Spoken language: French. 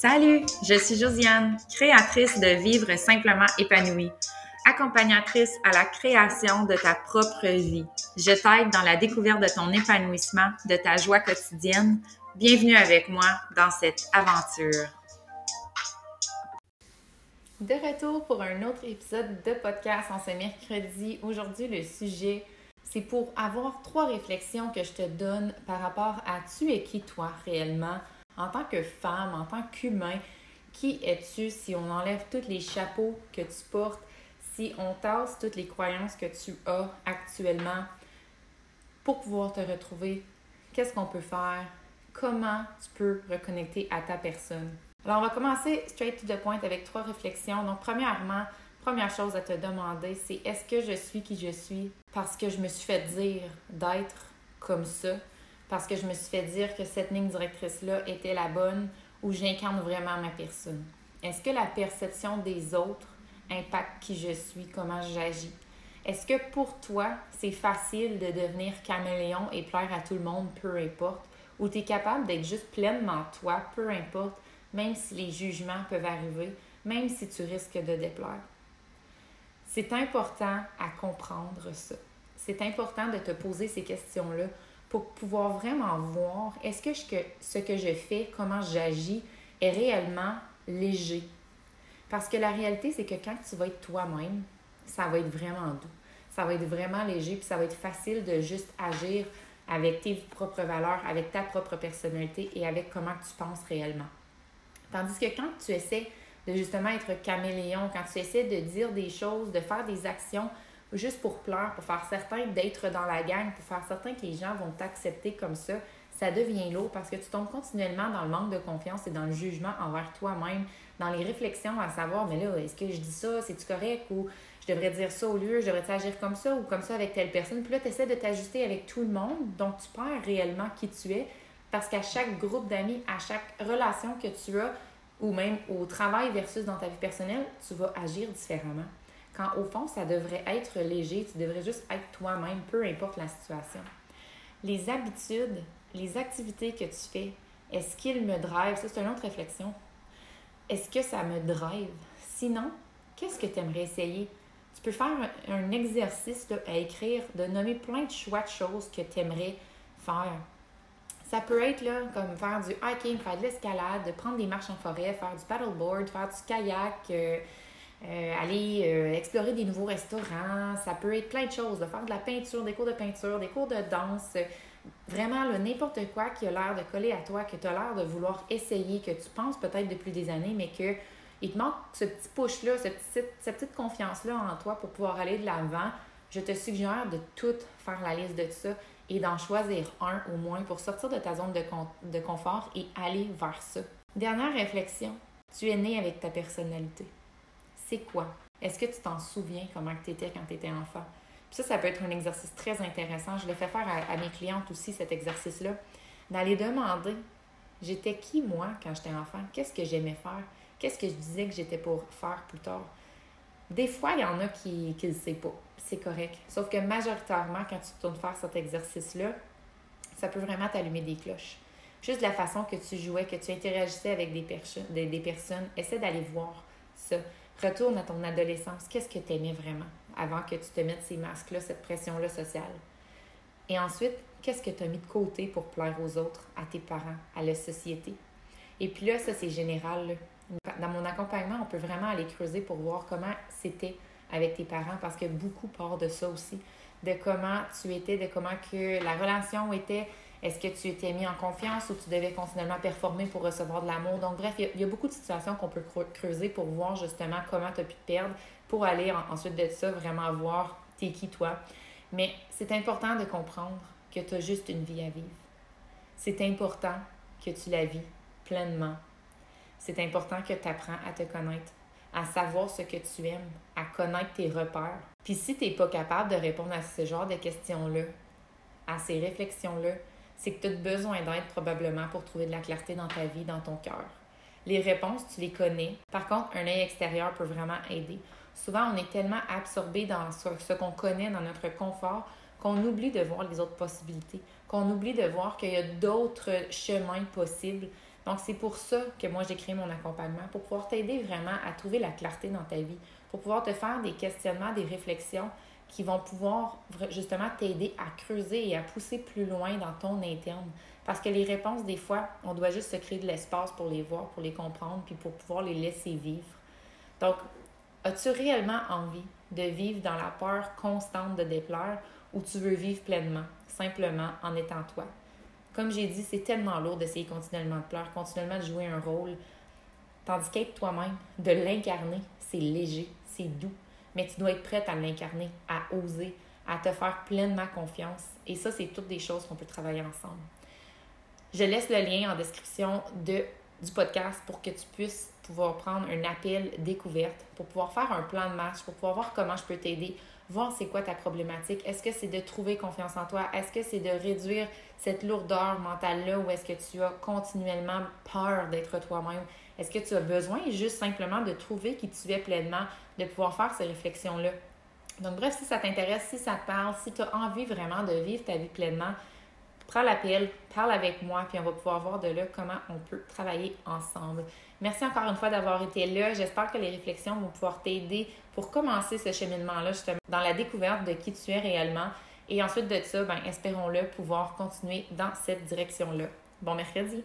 Salut, je suis Josiane, créatrice de Vivre simplement épanouie, accompagnatrice à la création de ta propre vie. Je t'aide dans la découverte de ton épanouissement, de ta joie quotidienne. Bienvenue avec moi dans cette aventure. De retour pour un autre épisode de podcast en ce mercredi. Aujourd'hui, le sujet, c'est pour avoir trois réflexions que je te donne par rapport à tu es qui toi réellement? En tant que femme, en tant qu'humain, qui es-tu si on enlève tous les chapeaux que tu portes, si on tasse toutes les croyances que tu as actuellement pour pouvoir te retrouver? Qu'est-ce qu'on peut faire? Comment tu peux reconnecter à ta personne? Alors, on va commencer straight to the point avec trois réflexions. Donc, premièrement, première chose à te demander, c'est est-ce que je suis qui je suis parce que je me suis fait dire d'être comme ça? Parce que je me suis fait dire que cette ligne directrice-là était la bonne ou j'incarne vraiment ma personne? Est-ce que la perception des autres impacte qui je suis, comment j'agis? Est-ce que pour toi, c'est facile de devenir caméléon et plaire à tout le monde, peu importe? Ou tu es capable d'être juste pleinement toi, peu importe, même si les jugements peuvent arriver, même si tu risques de déplaire? C'est important à comprendre ça. C'est important de te poser ces questions-là pour pouvoir vraiment voir est-ce que, ce que je fais, comment j'agis est réellement léger? Parce que la réalité, c'est que quand tu vas être toi-même, ça va être vraiment doux. Ça va être vraiment léger, puis ça va être facile de juste agir avec tes propres valeurs, avec ta propre personnalité et avec comment tu penses réellement. Tandis que quand tu essaies de justement être caméléon, quand tu essaies de dire des choses, de faire des actions juste pour plaire, pour faire certain d'être dans la gang, pour faire certain que les gens vont t'accepter comme ça, ça devient lourd parce que tu tombes continuellement dans le manque de confiance et dans le jugement envers toi-même, dans les réflexions à savoir, mais là, est-ce que je dis ça, c'est-tu correct ou je devrais dire ça au lieu, je devrais agir comme ça ou comme ça avec telle personne? Puis là, tu essaies de t'ajuster avec tout le monde, donc tu perds réellement qui tu es parce qu'à chaque groupe d'amis, à chaque relation que tu as, ou même au travail versus dans ta vie personnelle, tu vas agir différemment au fond, ça devrait être léger, tu devrais juste être toi-même, peu importe la situation. Les habitudes, les activités que tu fais, est-ce qu'ils me drive? Ça, c'est une autre réflexion. Est-ce que ça me drive? Sinon, qu'est-ce que tu aimerais essayer? Tu peux faire un, exercice à écrire, de nommer plein de choix de choses que tu aimerais faire. Ça peut être là, comme faire du hiking, faire de l'escalade, de prendre des marches en forêt, faire du paddleboard, faire du kayak, euh, euh, aller euh, explorer des nouveaux restaurants, ça peut être plein de choses, de faire de la peinture, des cours de peinture, des cours de danse, vraiment n'importe quoi qui a l'air de coller à toi, que tu as l'air de vouloir essayer, que tu penses peut-être depuis des années, mais que il te manque ce petit push-là, cette petite, confiance-là en toi pour pouvoir aller de l'avant. Je te suggère de tout faire la liste de ça et d'en choisir un au moins pour sortir de ta zone de, de confort et aller vers ça. Dernière réflexion, tu es né avec ta personnalité c'est quoi? Est-ce que tu t'en souviens comment tu étais quand tu étais enfant? ça, ça peut être un exercice très intéressant. Je le fais faire à, mes clientes aussi, cet exercice-là. D'aller demander, j'étais qui moi quand j'étais enfant? Qu'est-ce que j'aimais faire? Qu'est-ce que je disais que j'étais pour faire plus tard? Des fois, il y en a qui ne le savent pas. C'est correct. Sauf que majoritairement, quand tu tournes faire cet exercice-là, ça peut vraiment t'allumer des cloches. Juste la façon que tu jouais, que tu interagissais avec des, des, des personnes, essaie d'aller voir ça. Retourne à ton adolescence. Qu'est-ce que tu aimais vraiment avant que tu te mettes ces masques-là, cette pression-là sociale? Et ensuite, qu'est-ce que tu as mis de côté pour plaire aux autres, à tes parents, à la société? Et puis là, ça, c'est général. Dans mon accompagnement, on peut vraiment aller creuser pour voir comment c'était avec tes parents parce que beaucoup part de ça aussi, de comment tu étais, de comment que la relation était, est-ce que tu étais mis en confiance ou tu devais continuellement performer pour recevoir de l'amour? Donc, bref, il y, a, beaucoup de situations qu'on peut creuser pour voir justement comment tu as pu te perdre pour aller ensuite de ça vraiment voir t'es qui toi. Mais c'est important de comprendre que tu as juste une vie à vivre. C'est important que tu la vis pleinement. C'est important que tu apprends à te connaître, à savoir ce que tu aimes, à connaître tes repères. Puis si tu n'es pas capable de répondre à ce genre de questions-là, à ces réflexions-là, c'est que tu as besoin d'aide probablement pour trouver de la clarté dans ta vie, dans ton cœur. Les réponses, tu les connais. Par contre, un œil extérieur peut vraiment aider. Souvent, on est tellement absorbé dans ce, qu'on connaît, dans notre confort, qu'on oublie de voir les autres possibilités, qu'on oublie de voir qu'il y a d'autres chemins possibles. Donc, c'est pour ça que moi, j'ai créé mon accompagnement, pour pouvoir t'aider vraiment à trouver la clarté dans ta vie, pour pouvoir te faire des questionnements, des réflexions qui vont pouvoir justement t'aider à creuser et à pousser plus loin dans ton interne. Parce que les réponses, des fois, on doit juste se créer de l'espace pour les voir, pour les comprendre, puis pour pouvoir les laisser vivre. Donc, as-tu réellement envie de vivre dans la peur constante de déplaire ou tu veux vivre pleinement, simplement en étant toi? Comme j'ai dit, c'est tellement lourd d'essayer continuellement de pleurer, continuellement de jouer un rôle. Tandis qu'être toi-même, de l'incarner, c'est léger, c'est doux. Mais tu dois être prête à l'incarner, à oser, à te faire pleinement confiance. Et ça, c'est toutes des choses qu'on peut travailler ensemble. Je laisse le lien en description de, du podcast pour que tu puisses pouvoir prendre un appel découverte, pour pouvoir faire un plan de match, pour pouvoir voir comment je peux t'aider, voir c'est quoi ta problématique. Est-ce que c'est de trouver confiance en toi? Est-ce que c'est de réduire cette lourdeur mentale-là ou est-ce que tu as continuellement peur d'être toi-même? Est-ce que tu as besoin juste simplement de trouver qui tu es pleinement, de pouvoir faire ces réflexions-là? Donc, bref, si ça t'intéresse, si ça te parle, si tu as envie vraiment de vivre ta vie pleinement, prends l'appel, parle avec moi, puis on va pouvoir voir de là comment on peut travailler ensemble. Merci encore une fois d'avoir été là. J'espère que les réflexions vont pouvoir t'aider pour commencer ce cheminement-là, justement, dans la découverte de qui tu es réellement. Et ensuite de ça, ben, espérons-le pouvoir continuer dans cette direction-là. Bon mercredi!